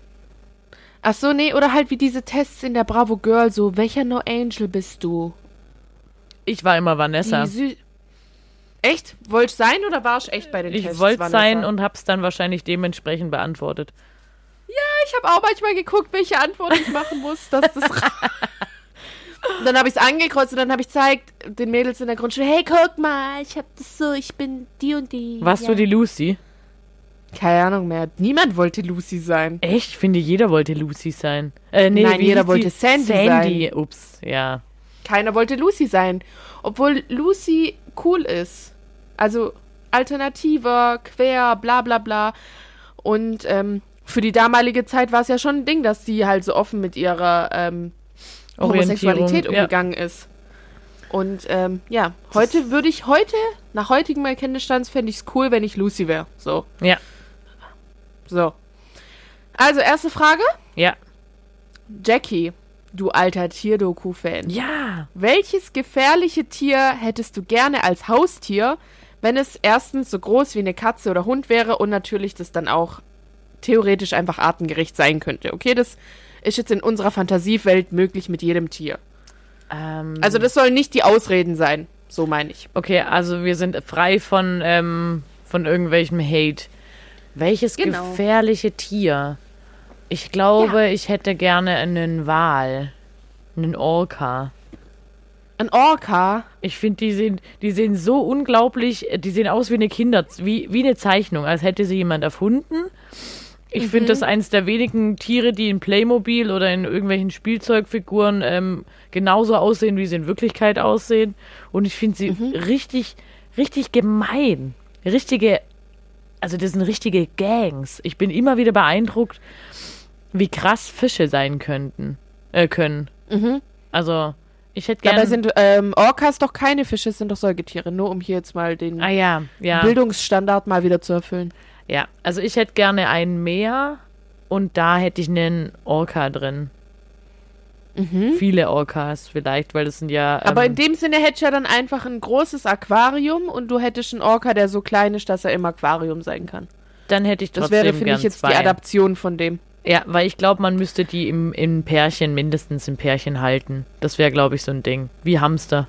S3: Ach so, nee, oder halt wie diese Tests in der Bravo Girl, so, welcher No Angel bist du?
S1: Ich war immer Vanessa.
S3: Echt? Wollt's sein oder warst echt bei den
S1: Ich
S3: Tests?
S1: wollte
S3: Vanessa?
S1: sein und hab's dann wahrscheinlich dementsprechend beantwortet.
S3: Ich habe auch manchmal geguckt, welche Antwort ich machen muss, dass das. Und dann habe ich es angekreuzt und dann habe ich gezeigt den Mädels in der Grundschule, hey, guck mal, ich habe das so, ich bin die und die.
S1: Warst
S3: ja.
S1: du die Lucy?
S3: Keine Ahnung mehr. Niemand wollte Lucy sein.
S1: Echt? Ich finde, jeder wollte Lucy sein. Äh, nee,
S3: Nein, jeder wollte
S1: die?
S3: Sandy
S1: Sandy. Ups, ja.
S3: Keiner wollte Lucy sein. Obwohl Lucy cool ist. Also alternativer, quer, bla bla bla. Und ähm, für die damalige Zeit war es ja schon ein Ding, dass sie halt so offen mit ihrer ähm, Homosexualität
S1: Orientierung, ja.
S3: umgegangen ist. Und ähm, ja, heute würde ich, heute, nach heutigem Erkenntnisstand, fände ich es cool, wenn ich Lucy wäre. So,
S1: Ja,
S3: so. Also, erste Frage.
S1: ja.
S3: Jackie, du alter Tierdoku-Fan.
S1: Ja.
S3: Welches gefährliche Tier hättest du gerne als Haustier, wenn es erstens so groß wie eine Katze oder Hund wäre und natürlich das dann auch theoretisch einfach artengerecht sein könnte? Okay, das ist jetzt in unserer Fantasiewelt möglich mit jedem Tier.
S1: Ähm,
S3: Also das sollen nicht die Ausreden sein, so meine ich.
S1: okay, also wir sind frei von, ähm, von irgendwelchem Hate. Welches
S3: Genau.
S1: gefährliche Tier? Ich glaube, ich hätte gerne einen Wal. Einen Orca.
S3: Ein Orca,
S1: Ich finde, die sehen, die sehen so unglaublich, die sehen aus wie eine Kinder, wie, wie eine Zeichnung, als hätte sie jemand erfunden. Ich finde das eins der wenigen Tiere, die in Playmobil oder in irgendwelchen Spielzeugfiguren ähm, genauso aussehen, wie sie in Wirklichkeit aussehen. Und ich finde sie richtig, richtig gemein. Richtige, also das sind richtige Gangs. Ich bin immer wieder beeindruckt, wie krass Fische sein könnten, äh, können.
S3: Mhm.
S1: Also, ich hätte gerne.
S3: Dabei sind ähm, Orcas doch keine Fische, es sind doch Säugetiere. Nur um hier jetzt mal den
S1: ah ja, ja.
S3: Bildungsstandard mal wieder zu erfüllen.
S1: Ja, also ich hätte gerne ein Meer und da hätte ich einen Orca drin. Viele Orcas vielleicht, weil das sind ja.
S3: Aber
S1: ähm,
S3: in dem Sinne hättest du ja dann einfach ein großes Aquarium und du hättest einen Orca, der so klein ist, dass er im Aquarium sein kann.
S1: dann hätte ich
S3: Das
S1: trotzdem
S3: wäre, finde
S1: gern
S3: ich, jetzt
S1: zwei.
S3: die Adaption von dem.
S1: Ja, weil ich glaube, man müsste die im, im Pärchen, mindestens im Pärchen halten. Das wäre, glaube ich, so ein Ding. Wie Hamster.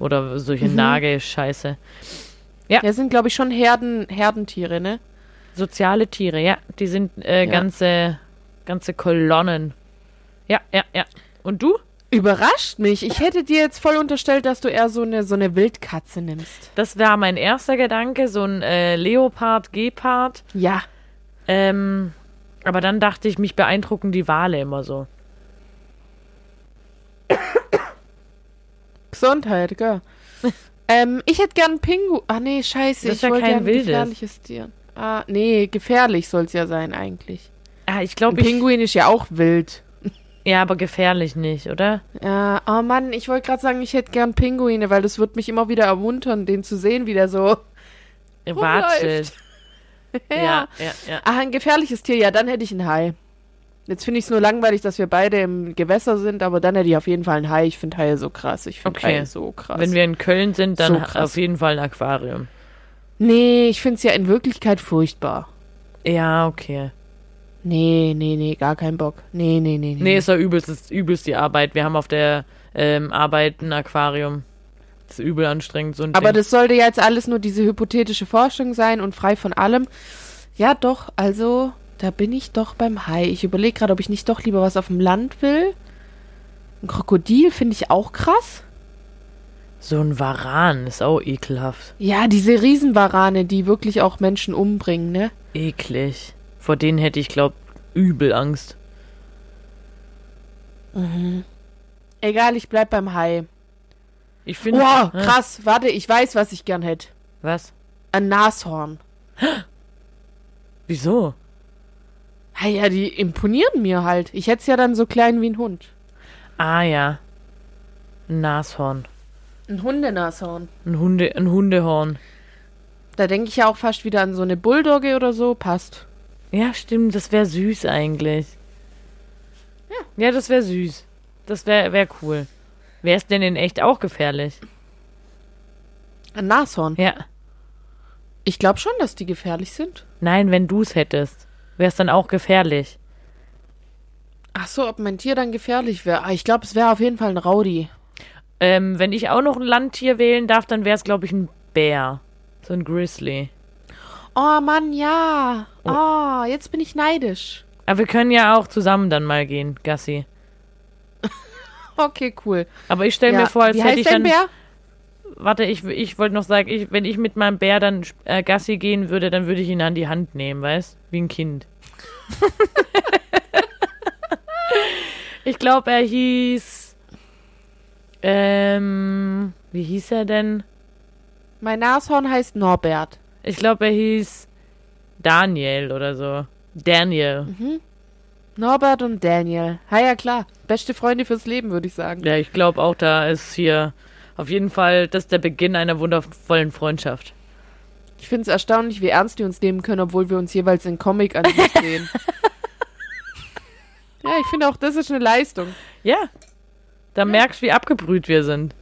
S1: Oder solche
S3: Mhm.
S1: Nagelscheiße. Ja.
S3: Ja, sind, glaube ich, schon Herden, Herdentiere, ne?
S1: Soziale Tiere, ja. Die sind äh,
S3: Ja.
S1: ganze, ganze Kolonnen. Ja, ja, ja. Und du?
S3: Überrascht mich. Ich hätte dir jetzt voll unterstellt, dass du eher so eine, so eine Wildkatze nimmst.
S1: Das war mein erster Gedanke, so ein äh, Leopard, Gepard.
S3: Ja.
S1: Ähm, aber dann dachte ich, mich beeindrucken die Wale immer so.
S3: Gesundheit, gell? ähm, ich hätte gern Pingu. Ah, nee, scheiße.
S1: Das ist
S3: ich
S1: ja
S3: wollte
S1: kein wildes.
S3: gefährliches Tier. Ah, nee, gefährlich soll es ja sein, eigentlich.
S1: Ah, ich glaube.
S3: Pinguin ist ja auch wild.
S1: Ja, aber gefährlich nicht, oder?
S3: Ja, oh Mann, ich wollte gerade sagen, ich hätte gern Pinguine, weil das wird mich immer wieder ermuntern, den zu sehen, wie der so.
S1: Watschelt.
S3: ja.
S1: Ja, ja, ja.
S3: Ah, ein gefährliches Tier, ja, dann hätte ich einen Hai. Jetzt finde ich es nur langweilig, dass wir beide im Gewässer sind, aber dann hätte ich auf jeden Fall einen Hai. Ich finde Haie so krass. Ich finde
S1: Okay.
S3: Haie so krass.
S1: Wenn wir in Köln sind, dann
S3: So
S1: auf jeden Fall ein Aquarium.
S3: nee, ich finde es ja in Wirklichkeit furchtbar.
S1: Ja, okay.
S3: Nee, nee, nee, gar keinen Bock. Nee, nee, nee, nee.
S1: Nee, ist ja übelst, ist übelst die Arbeit. Wir haben auf der ähm, Arbeit ein Aquarium. Das ist übel anstrengend, so ein
S3: aber
S1: Ding.
S3: das sollte ja jetzt alles nur diese hypothetische Forschung sein und frei von allem. Ja, doch, also, da bin ich doch beim Hai. Ich überlege gerade, ob ich nicht doch lieber was auf dem Land will. Ein Krokodil finde ich auch krass.
S1: So ein Varan ist auch ekelhaft.
S3: Ja, diese Riesenwarane, die wirklich auch Menschen umbringen, ne?
S1: Eklig. Vor denen hätte ich, glaub, übel Angst.
S3: Egal, ich bleib beim Hai.
S1: Ich finde.
S3: Wow,
S1: Hä?
S3: krass. Warte, ich weiß, was ich gern hätte.
S1: Was?
S3: Ein Nashorn.
S1: Wieso?
S3: Ah ja, die imponieren mir halt. Ich hätte es ja dann so klein wie ein Hund.
S1: Ah ja. Ein Nashorn.
S3: Ein Hundenashorn.
S1: Ein, Hunde, ein Hundehorn.
S3: Da denke ich ja auch fast wieder an so eine Bulldogge oder so. Passt.
S1: Ja, stimmt, das wäre süß eigentlich. Ja. Ja, das wäre süß. Das wäre wär cool. Wäre es denn in echt auch gefährlich?
S3: Ein Nashorn.
S1: Ja.
S3: Ich glaube schon, dass die gefährlich sind.
S1: Nein, wenn du es hättest, wäre es dann auch gefährlich.
S3: Ach so, ob mein Tier dann gefährlich wäre. Ah, ich glaube, es wäre auf jeden Fall ein Rowdy.
S1: Ähm, wenn ich auch noch ein Landtier wählen darf, dann wäre es, glaube ich, ein Bär. So ein Grizzly.
S3: Oh Mann, ja. Oh, jetzt bin ich neidisch.
S1: Aber wir können ja auch zusammen dann mal gehen, Gassi.
S3: Okay, cool.
S1: Aber ich stelle
S3: ja.
S1: mir vor, als
S3: Wie
S1: hätte
S3: heißt
S1: ich
S3: dein
S1: dann.
S3: Bär?
S1: Warte, ich, ich wollte noch sagen, ich, wenn ich mit meinem Bär dann äh, Gassi gehen würde, dann würde ich ihn an die Hand nehmen, weißt? Wie ein Kind. ich glaube, er hieß. Ähm. Wie hieß er denn?
S3: Mein Nashorn heißt Norbert.
S1: Ich glaube, er hieß Daniel oder so. Daniel.
S3: Norbert und Daniel. Ha ja, klar. Beste Freunde fürs Leben, würde ich sagen.
S1: Ja, ich glaube auch, da ist hier auf jeden Fall das ist der Beginn einer wundervollen Freundschaft.
S3: Ich finde es erstaunlich, wie ernst die uns nehmen können, obwohl wir uns jeweils in Comic an sich sehen. ja, ich finde auch, das ist eine Leistung.
S1: Ja. Da merkst du, wie abgebrüht wir sind.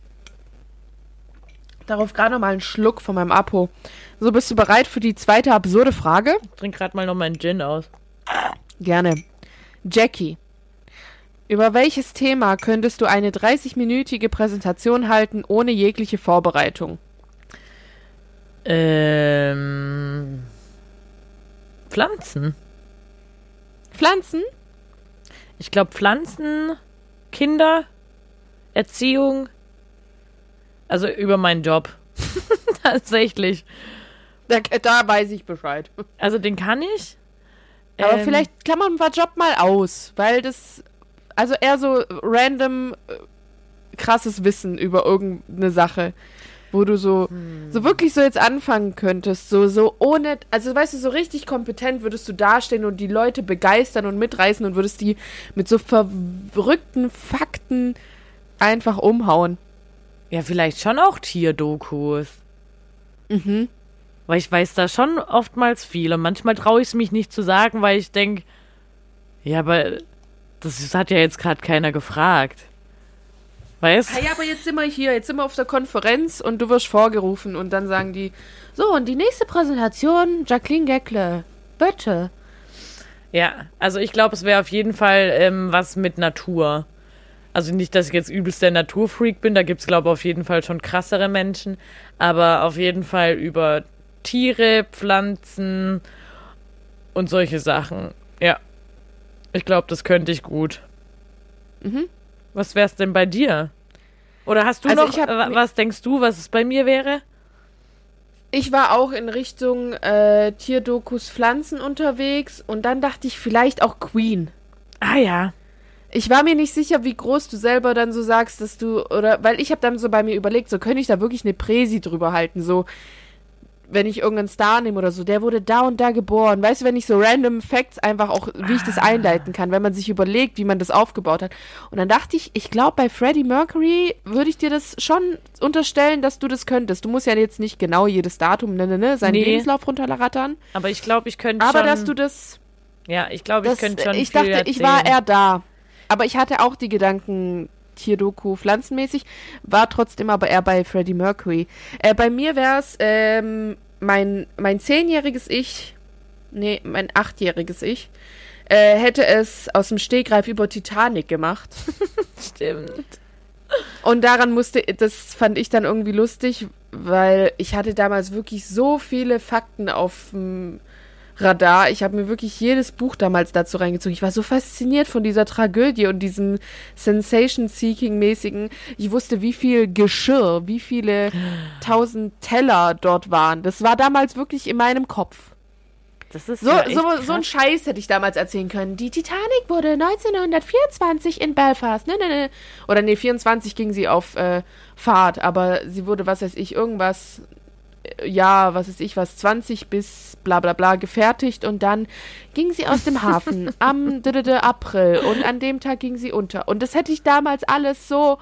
S3: Darauf gerade noch mal einen Schluck von meinem Apo. So, bist du bereit für die zweite absurde Frage?
S1: Trink gerade mal noch meinen Gin aus.
S3: Gerne. Jackie, über welches Thema könntest du eine 30-minütige Präsentation halten ohne jegliche Vorbereitung?
S1: Ähm. Pflanzen.
S3: Pflanzen?
S1: Ich glaube Pflanzen, Kinder, Erziehung. Also über meinen Job. Tatsächlich.
S3: Da, da weiß ich Bescheid.
S1: Also den kann ich.
S3: Aber
S1: Ähm,
S3: vielleicht klammern wir Job mal aus, weil das, also eher so random äh, krasses Wissen über irgendeine Sache. wo du so, so wirklich so jetzt anfangen könntest, so, so ohne, also weißt du, so richtig kompetent würdest du dastehen und die Leute begeistern und mitreißen und würdest die mit so verrückten Fakten einfach umhauen.
S1: Ja, vielleicht schon auch Tierdokus.
S3: Mhm.
S1: Weil ich weiß da schon oftmals viel. Und manchmal traue ich es mich nicht zu sagen, weil ich denke, ja, aber das hat ja jetzt gerade keiner gefragt. Weißt?
S3: Ah ja, aber jetzt sind wir hier, jetzt sind wir auf der Konferenz und du wirst vorgerufen und dann sagen die, so, und die nächste Präsentation, Jacqueline Geckle, bitte.
S1: Ja, also ich glaube, es wäre auf jeden Fall ähm, was mit Natur. Also nicht, dass ich jetzt übelst der Naturfreak bin, da gibt es, glaube ich, auf jeden Fall schon krassere Menschen, aber auf jeden Fall über Tiere, Pflanzen und solche Sachen. Ja. Ich glaube, das könnte ich gut.
S3: Mhm.
S1: Was wär's denn bei dir? Oder hast du
S3: Also
S1: noch,
S3: hab
S1: äh, was denkst du, was es bei mir wäre?
S3: Ich war auch in Richtung äh, Tierdokus Pflanzen unterwegs und dann dachte ich vielleicht auch Queen.
S1: Ah ja.
S3: Ich war mir nicht sicher, wie groß du selber dann so sagst, dass du oder weil ich habe dann so bei mir überlegt, so könnte ich da wirklich eine Präsi drüber halten, so wenn ich irgendeinen Star nehme oder so, der wurde da und da geboren. Weißt du, wenn ich so random Facts einfach auch, wie ich das einleiten kann, wenn man sich überlegt, wie man das aufgebaut hat. Und dann dachte ich, ich glaube, bei Freddie Mercury würde ich dir das schon unterstellen, dass du das könntest. Du musst ja jetzt nicht genau jedes Datum, ne, ne, ne, seinen
S1: Nee.
S3: Lebenslauf runterrattern.
S1: Aber ich glaube, ich könnte
S3: Aber
S1: schon.
S3: dass du das
S1: ja, ich glaube, ich könnte schon
S3: ich dachte, ich war
S1: erzählen.
S3: eher da. Aber ich hatte auch die Gedanken Tierdoku pflanzenmäßig, war trotzdem aber eher bei Freddie Mercury. Äh, bei mir wäre es ähm, mein, mein zehnjähriges Ich, nee, mein achtjähriges Ich, äh, hätte es aus dem Stegreif über Titanic gemacht.
S1: Stimmt.
S3: Und daran musste, das fand ich dann irgendwie lustig, weil ich hatte damals wirklich so viele Fakten auf dem Radar. Ich habe mir wirklich jedes Buch damals dazu reingezogen. Ich war so fasziniert von dieser Tragödie und diesem Sensation-Seeking-mäßigen. Ich wusste, wie viel Geschirr, wie viele tausend Teller dort waren. Das war damals wirklich in meinem Kopf.
S1: Das ist
S3: So,
S1: ja
S3: so,
S1: krass.
S3: so ein Scheiß hätte ich damals erzählen können. Die Titanic wurde 1924 in Belfast. Ne, ne, ne. Oder nee, 24 ging sie auf äh, Fahrt, aber sie wurde, was weiß ich, irgendwas, ja, was weiß ich, was, 20 bis bla bla bla gefertigt und dann ging sie aus dem Hafen am d -d -d April und an dem Tag ging sie unter. Und das hätte ich damals alles so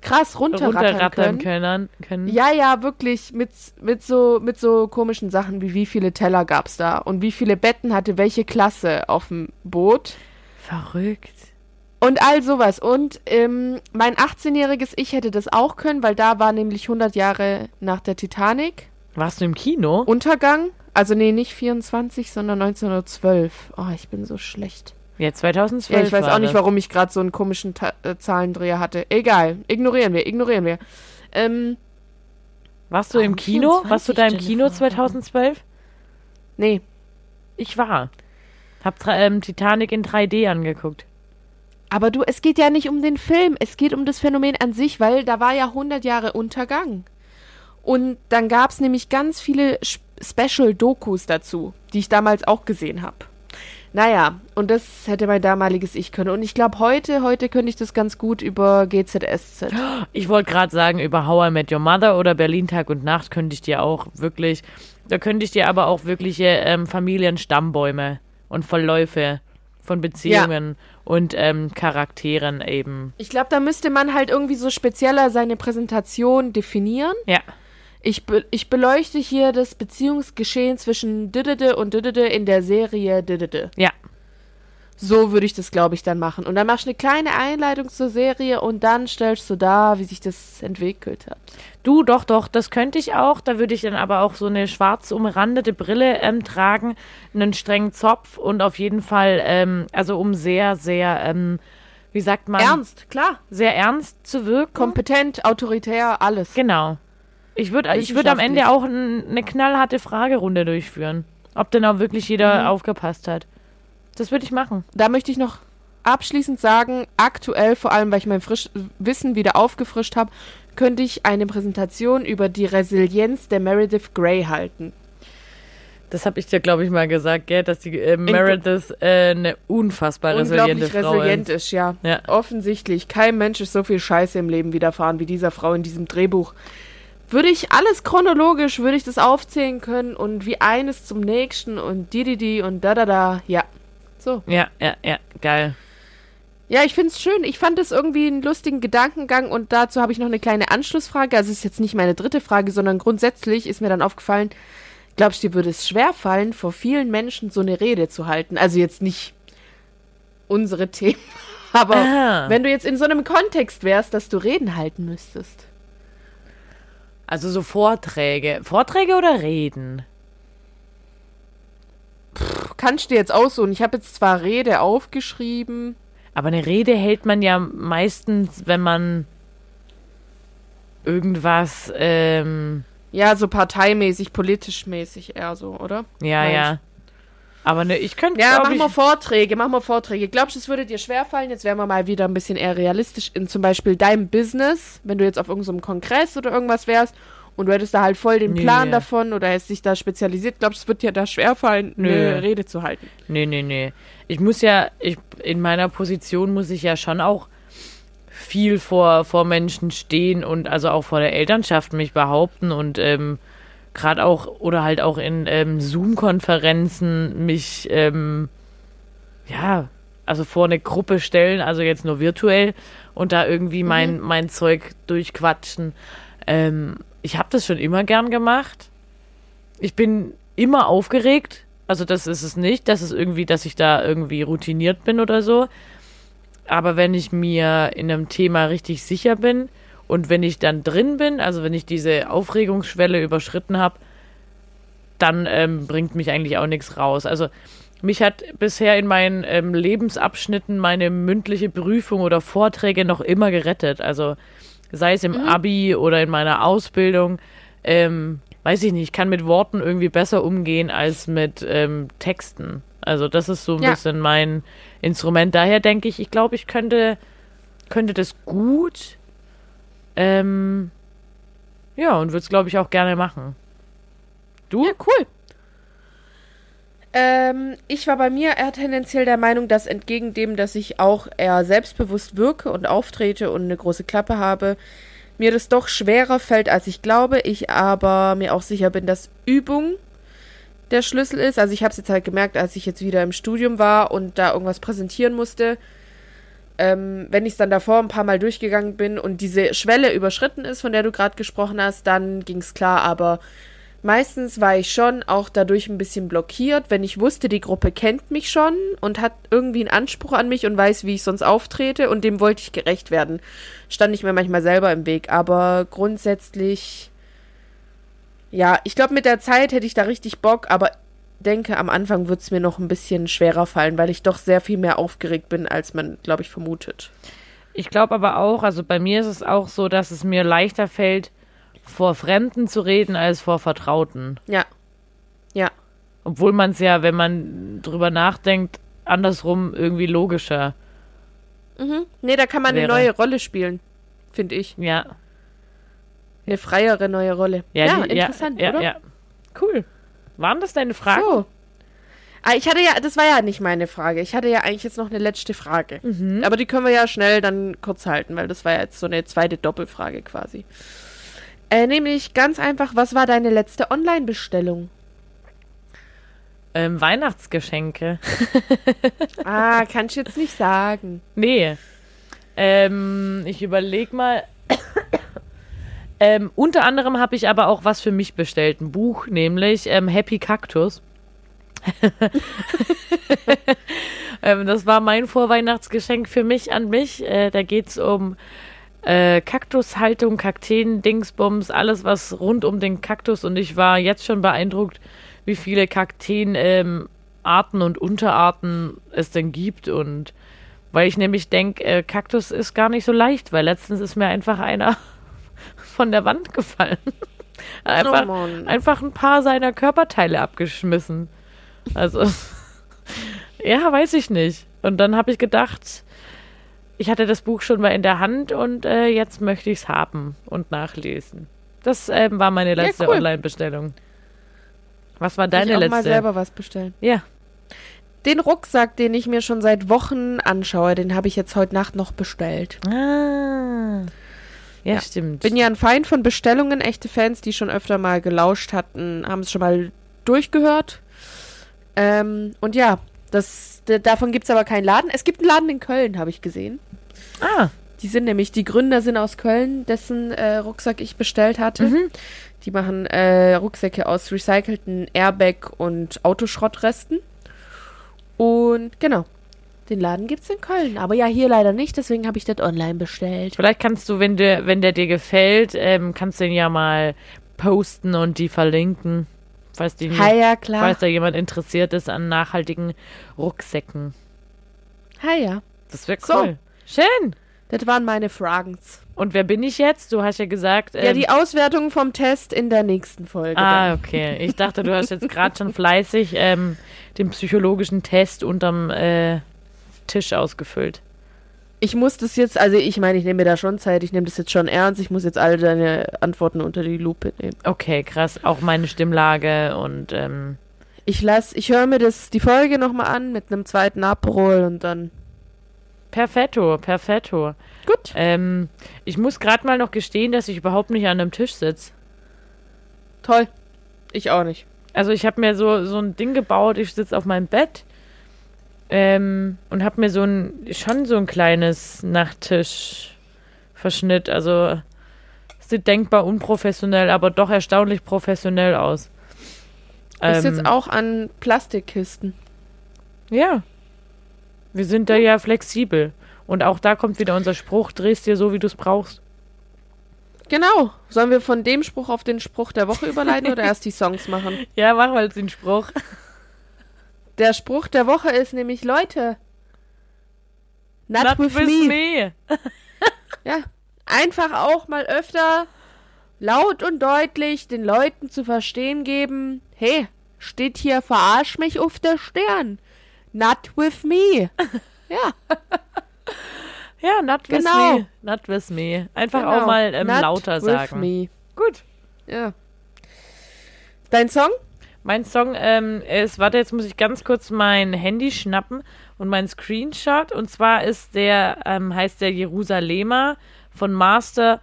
S3: krass runterrattern, können.
S1: können.
S3: Ja, ja, wirklich mit, mit, so, mit so komischen Sachen wie wie viele Teller gab's da und wie viele Betten hatte welche Klasse auf dem Boot
S1: Verrückt.
S3: und all sowas. Und ähm, mein 18-jähriges Ich hätte das auch können, weil da war nämlich 100 Jahre nach der Titanic
S1: Warst du im Kino?
S3: Untergang. Also nee, nicht 24, sondern 1912. Oh, ich bin so schlecht.
S1: Ja, 2012
S3: Ja, ich weiß
S1: war
S3: auch nicht, warum ich gerade so einen komischen Ta äh, Zahlendreher hatte. Egal, ignorieren wir, ignorieren wir. Ähm,
S1: Warst du im Kino?
S3: 24,
S1: Warst du da im Kino
S3: Jennifer?
S1: 2012?
S3: nee,
S1: Ich war. Hab ähm, Titanic in 3D angeguckt.
S3: Aber du, es geht ja nicht um den Film, es geht um das Phänomen an sich, weil da war ja 100 Jahre Untergang. Und dann gab es nämlich ganz viele Sp- Special-Dokus dazu, die ich damals auch gesehen habe. Naja, und das hätte mein damaliges Ich können. Und ich glaube, heute, heute könnte ich das ganz gut über GZSZ.
S1: Ich wollte gerade sagen, über How I Met Your Mother oder Berlin Tag und Nacht könnte ich dir auch wirklich, da könnte ich dir aber auch wirkliche ähm, Familienstammbäume und Verläufe von Beziehungen und ähm, Charakteren eben.
S3: Ich glaube, da müsste man halt irgendwie so spezieller seine Präsentation definieren.
S1: Ja.
S3: Ich, be ich beleuchte hier das Beziehungsgeschehen zwischen Didede und Didede in der Serie Didede.
S1: Ja.
S3: So würde ich das, glaube ich, dann machen. Und dann machst du eine kleine Einleitung zur Serie und dann stellst du dar, wie sich das entwickelt hat.
S1: Du, doch, doch, das könnte ich auch. Da würde ich dann aber auch so eine schwarz umrandete Brille ähm, tragen, einen strengen Zopf und auf jeden Fall, ähm, also um sehr, sehr, ähm, wie sagt man?
S3: Ernst, klar.
S1: Sehr ernst zu wirken.
S3: Kompetent, autoritär, alles.
S1: Genau. Ich würde ich würd am Ende auch n- eine knallharte Fragerunde durchführen. Ob denn auch wirklich jeder
S3: Mhm.
S1: aufgepasst hat. Das würde ich machen.
S3: Da möchte ich noch abschließend sagen, aktuell, vor allem weil ich mein Frisch Wissen wieder aufgefrischt habe, könnte ich eine Präsentation über die Resilienz der Meredith Grey halten.
S1: Das habe ich dir, glaube ich, mal gesagt, gell, dass die äh, Meredith äh, eine unfassbar resiliente
S3: Unglaublich
S1: Frau
S3: resilient
S1: ist.
S3: ist, ja.
S1: Ja.
S3: Offensichtlich. Kein Mensch ist so viel Scheiße im Leben widerfahren wie dieser Frau in diesem Drehbuch. Würde ich alles chronologisch, würde ich das aufzählen können und wie eines zum nächsten und die, die, die und da, da, da. Ja. So.
S1: Ja, ja, ja, geil.
S3: Ja, ich finde es schön. Ich fand es irgendwie einen lustigen Gedankengang und dazu habe ich noch eine kleine Anschlussfrage. Also es ist jetzt nicht meine dritte Frage, sondern grundsätzlich ist mir dann aufgefallen, glaubst du, dir würde es schwer fallen, vor vielen Menschen so eine Rede zu halten? Also jetzt nicht unsere Themen, aber
S1: Ah.
S3: wenn du jetzt in so einem Kontext wärst, dass du Reden halten müsstest.
S1: Also so Vorträge. Vorträge oder Reden?
S3: Kannst du dir jetzt aussuchen. Ich habe jetzt zwar Rede aufgeschrieben.
S1: Aber eine Rede hält man ja meistens, wenn man irgendwas, ähm,
S3: Ja, so parteimäßig, politisch mäßig eher so, oder?
S1: ja,
S3: Meinst-
S1: ja. Aber ne, ich könnte,
S3: Ja, machen
S1: ich,
S3: wir Vorträge, machen wir Vorträge. Glaubst du, es würde dir schwerfallen? Jetzt wären wir mal wieder ein bisschen eher realistisch in zum Beispiel deinem Business, wenn du jetzt auf irgendeinem Kongress oder irgendwas wärst und du hättest da halt voll den
S1: Nee.
S3: Plan davon oder hättest dich da spezialisiert. Glaubst du, es wird dir da schwerfallen, eine Rede zu halten?
S1: Nee, nee, nee. Ich muss ja, ich, in meiner Position muss ich ja schon auch viel vor, vor Menschen stehen und also auch vor der Elternschaft mich behaupten und ähm, gerade auch oder halt auch in ähm, Zoom-Konferenzen mich, ähm, ja, also vor eine Gruppe stellen, also jetzt nur virtuell und da irgendwie mein, mein Zeug durchquatschen. Ähm, ich habe das schon immer gern gemacht. Ich bin immer aufgeregt. Also das ist es nicht. Das ist irgendwie, dass ich da irgendwie routiniert bin oder so. Aber wenn ich mir in einem Thema richtig sicher bin und wenn ich dann drin bin, also wenn ich diese Aufregungsschwelle überschritten habe, dann ähm, bringt mich eigentlich auch nichts raus. Also mich hat bisher in meinen ähm, Lebensabschnitten meine mündliche Prüfung oder Vorträge noch immer gerettet. Also sei es im Abi oder in meiner Ausbildung. Ähm, weiß ich nicht, ich kann mit Worten irgendwie besser umgehen als mit ähm, Texten. Also das ist so ein
S3: Ja.
S1: bisschen mein Instrument. Daher denke ich, ich glaube, ich könnte, könnte das gut. Ähm, ja, und würde es, glaube ich, auch gerne machen. Du?
S3: Ja, cool. Ähm, ich war bei mir eher tendenziell der Meinung, dass entgegen dem, dass ich auch eher selbstbewusst wirke und auftrete und eine große Klappe habe, mir das doch schwerer fällt, als ich glaube. Ich aber mir auch sicher bin, dass Übung der Schlüssel ist. Also ich habe es jetzt halt gemerkt, als ich jetzt wieder im Studium war und da irgendwas präsentieren musste. Ähm, wenn ich es dann davor ein paar Mal durchgegangen bin und diese Schwelle überschritten ist, von der du gerade gesprochen hast, dann ging es klar. Aber meistens war ich schon auch dadurch ein bisschen blockiert, wenn ich wusste, die Gruppe kennt mich schon und hat irgendwie einen Anspruch an mich und weiß, wie ich sonst auftrete und dem wollte ich gerecht werden. Stand ich mir manchmal selber im Weg, aber grundsätzlich, ja, ich glaube, mit der Zeit hätte ich da richtig Bock, aber denke, am Anfang wird es mir noch ein bisschen schwerer fallen, weil ich doch sehr viel mehr aufgeregt bin, als man, glaube ich, vermutet.
S1: Ich glaube aber auch, also bei mir ist es auch so, dass es mir leichter fällt, vor Fremden zu reden als vor Vertrauten.
S3: Ja. Ja.
S1: Obwohl man es ja, wenn man drüber nachdenkt, andersrum irgendwie logischer.
S3: Mhm. Nee, da kann man eine
S1: Wäre.
S3: neue Rolle spielen, finde ich.
S1: Ja.
S3: Eine freiere neue Rolle. Ja,
S1: die-
S3: interessant,
S1: ja,
S3: oder?
S1: Ja. Cool. Waren das deine Fragen?
S3: So. Ah, ich hatte ja, das war ja nicht meine Frage. Ich hatte ja eigentlich jetzt noch eine letzte Frage.
S1: Mhm.
S3: Aber die können wir ja schnell dann kurz halten, weil das war ja jetzt so eine zweite Doppelfrage quasi. Äh, nämlich ganz einfach, was war deine letzte Online-Bestellung?
S1: Ähm, Weihnachtsgeschenke.
S3: Ah, kann ich jetzt nicht sagen.
S1: Nee. Ähm, ich überleg mal. Ähm, unter anderem habe ich aber auch was für mich bestellt. Ein Buch, nämlich ähm, Happy Cactus. ähm, das war mein Vorweihnachtsgeschenk für mich an mich. Äh, da geht's um äh, Kaktushaltung, Kakteen, Dingsbums, alles was rund um den Kaktus. Und ich war jetzt schon beeindruckt, wie viele Kakteen ähm, Arten und Unterarten es denn gibt und weil ich nämlich denke, äh, Kaktus ist gar nicht so leicht, weil letztens ist mir einfach einer von der Wand gefallen. einfach,
S3: Oh
S1: einfach ein paar seiner Körperteile abgeschmissen. Also, ja, weiß ich nicht. Und dann habe ich gedacht, ich hatte das Buch schon mal in der Hand und äh, jetzt möchte ich es haben und nachlesen. Das ähm, war meine letzte
S3: cool.
S1: Online-Bestellung. Was war
S3: Deine
S1: deine
S3: ich auch
S1: letzte?
S3: mal selber was bestellen.
S1: Ja.
S3: Den Rucksack, den ich mir schon seit Wochen anschaue, den habe ich jetzt heute Nacht noch bestellt.
S1: Ah. Ja, stimmt.
S3: Bin ja ein Feind von Bestellungen. Echte Fans, die schon öfter mal gelauscht hatten, haben es schon mal durchgehört. Ähm, und ja, das, davon gibt es aber keinen Laden. Es gibt einen Laden in Köln, habe ich gesehen.
S1: ah,
S3: Die sind nämlich, die Gründer sind aus Köln, dessen äh, Rucksack ich bestellt hatte.
S1: Mhm.
S3: Die machen äh, Rucksäcke aus recycelten Airbag- und Autoschrottresten. Und genau, den Laden gibt's in Köln. Aber ja, hier leider nicht, deswegen habe ich das online bestellt.
S1: vielleicht kannst du, wenn, der, wenn der dir gefällt, ähm, kannst du ihn ja mal posten und die verlinken. Falls, die,
S3: Ha, ja, klar.
S1: falls da jemand interessiert ist an nachhaltigen Rucksäcken.
S3: Ha, ja.
S1: Das wäre
S3: So.
S1: cool. Schön.
S3: Das waren meine Fragen.
S1: Und wer bin ich jetzt? Du hast ja gesagt.
S3: ja,
S1: ähm,
S3: die Auswertung vom Test in der nächsten Folge.
S1: Ah,
S3: dann.
S1: okay. Ich dachte, du hast jetzt gerade schon fleißig ähm, den psychologischen Test unterm äh, Tisch ausgefüllt.
S3: Ich muss das jetzt, also ich meine, ich nehme mir da schon Zeit, ich nehme das jetzt schon ernst. Ich muss jetzt alle deine Antworten unter die Lupe nehmen.
S1: Okay, krass. Auch meine Stimmlage und ähm,
S3: Ich lass, ich höre mir das, die Folge nochmal an mit einem zweiten Aperol und dann.
S1: perfetto, perfetto.
S3: Gut.
S1: Ähm, ich muss gerade mal noch gestehen, dass ich überhaupt nicht an einem Tisch sitze.
S3: Toll. Ich auch nicht.
S1: Also ich habe mir so, so ein Ding gebaut, ich sitze auf meinem Bett ähm, und habe mir so ein, schon so ein kleines Nachttisch-Verschnitt. Also sieht denkbar unprofessionell, aber doch erstaunlich professionell aus. Ähm,
S3: sitze auch an Plastikkisten.
S1: Ja. Wir sind da ja flexibel. Und auch da kommt wieder unser Spruch, drehst dir so, wie du es brauchst.
S3: Genau. Sollen wir von dem Spruch auf den Spruch der Woche überleiten oder erst die Songs machen?
S1: Ja, mach mal den Spruch.
S3: Der Spruch der Woche ist nämlich, Leute. Not, with, me.
S1: me.
S3: Ja. Einfach auch mal öfter laut und deutlich den Leuten zu verstehen geben, hey, steht hier verarsch mich auf der Stirn. Not with me. Ja,
S1: Ja, not with
S3: Genau.
S1: me. Not with me. Einfach
S3: genau.
S1: auch mal ähm,
S3: Not
S1: lauter
S3: with
S1: sagen.
S3: Me.
S1: Gut.
S3: Ja. Dein Song?
S1: Mein Song ähm, ist, warte, jetzt muss ich ganz kurz mein Handy schnappen und mein Screenshot. Und zwar ist der, ähm, heißt der Jerusalemer von Master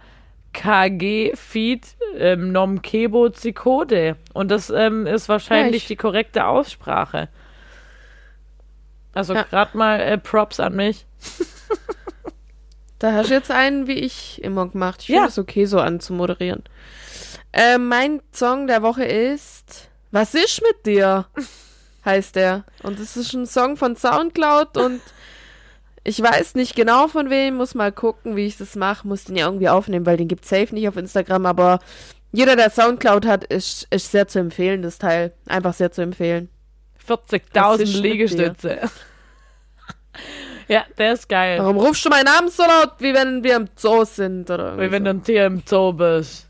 S1: KG Feed ähm, Nom Kebo Zikode. Und das ähm, ist wahrscheinlich
S3: Ja, ich-
S1: die korrekte Aussprache. Also
S3: Ja.
S1: gerade mal äh, Props an mich.
S3: Da hast du jetzt einen, wie ich immer gemacht. Ich
S1: Ja.
S3: finde es okay, so anzumoderieren. Äh, mein Song der Woche ist Was ist mit dir? heißt der. Und es ist ein Song von Soundcloud und ich weiß nicht genau von wem, muss mal gucken, wie ich das mache. Muss den ja irgendwie aufnehmen, weil den gibt safe nicht auf Instagram, aber jeder, der Soundcloud hat, ist, ist sehr zu empfehlen, das Teil. Einfach sehr zu empfehlen. Was ist
S1: 40.000
S3: mit dir?
S1: Liegestütze. ja, der ist geil.
S3: Warum rufst du meinen Namen so laut, wie wenn wir im Zoo sind? Oder
S1: Wie
S3: irgendwie
S1: wenn du ein Tier im Zoo bist.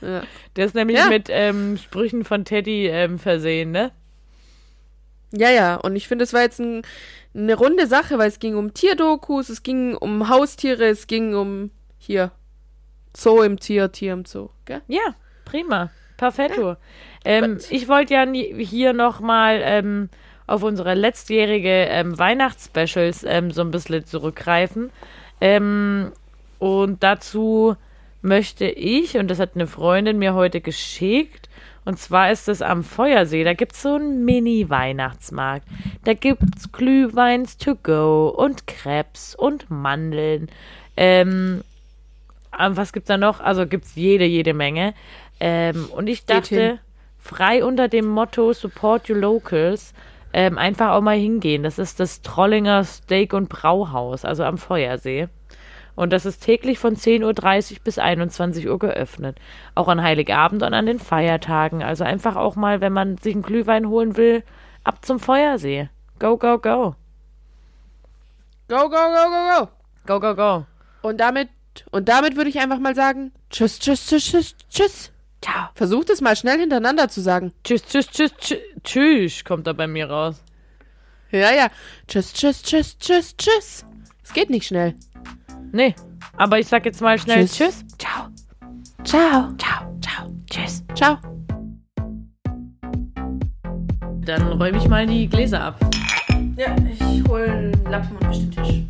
S3: Ja.
S1: Der ist nämlich
S3: Ja.
S1: mit ähm, Sprüchen von Teddy ähm, versehen, ne?
S3: Ja, ja, und ich finde, es war jetzt ein, eine runde Sache, weil es ging um Tierdokus, es ging um Haustiere, es ging um hier Zoo im Tier, Tier im Zoo, gell?
S1: Ja, prima. Perfetto. ähm, ich wollte ja hier nochmal ähm, auf unsere letztjährige ähm, Weihnachtsspecials ähm, so ein bisschen zurückgreifen. Ähm, und dazu möchte ich, und das hat eine Freundin mir heute geschickt, und zwar ist es am Feuersee, da gibt es so einen Mini-Weihnachtsmarkt. Da gibt es Glühweins to go und Krebs und Mandeln. Ähm, ähm, was gibt's da noch? Also gibt's jede, jede Menge. Ähm, und ich dachte, frei unter dem Motto Support Your Locals, ähm, einfach auch mal hingehen. Das ist das Trollinger Steak- und Brauhaus, also am Feuersee. Und das ist täglich von 10.30 Uhr bis 21 Uhr geöffnet. Auch an Heiligabend und an den Feiertagen. Also einfach auch mal, wenn man sich einen Glühwein holen will, ab zum Feuersee. Go, go, go.
S3: Go, go, go, go, go!
S1: Go, go, go.
S3: Und damit, und damit würde ich einfach mal sagen, tschüss, tschüss, tschüss, tschüss, tschüss.
S1: Ciao.
S3: Versucht es mal schnell hintereinander zu sagen.
S1: Tschüss, tschüss, tschüss, tschüss, tschüss, kommt da bei mir raus.
S3: Ja, ja. Tschüss, tschüss, tschüss, tschüss, tschüss. Es geht nicht schnell.
S1: Nee, aber ich sag jetzt mal schnell
S3: Tschüss.
S1: Tschüss. Ciao.
S3: Ciao.
S1: Ciao. Ciao. Tschüss.
S3: Ciao.
S1: Dann räume ich mal die Gläser ab.
S2: Ja, ich hole einen Lappen und wisch den Tisch.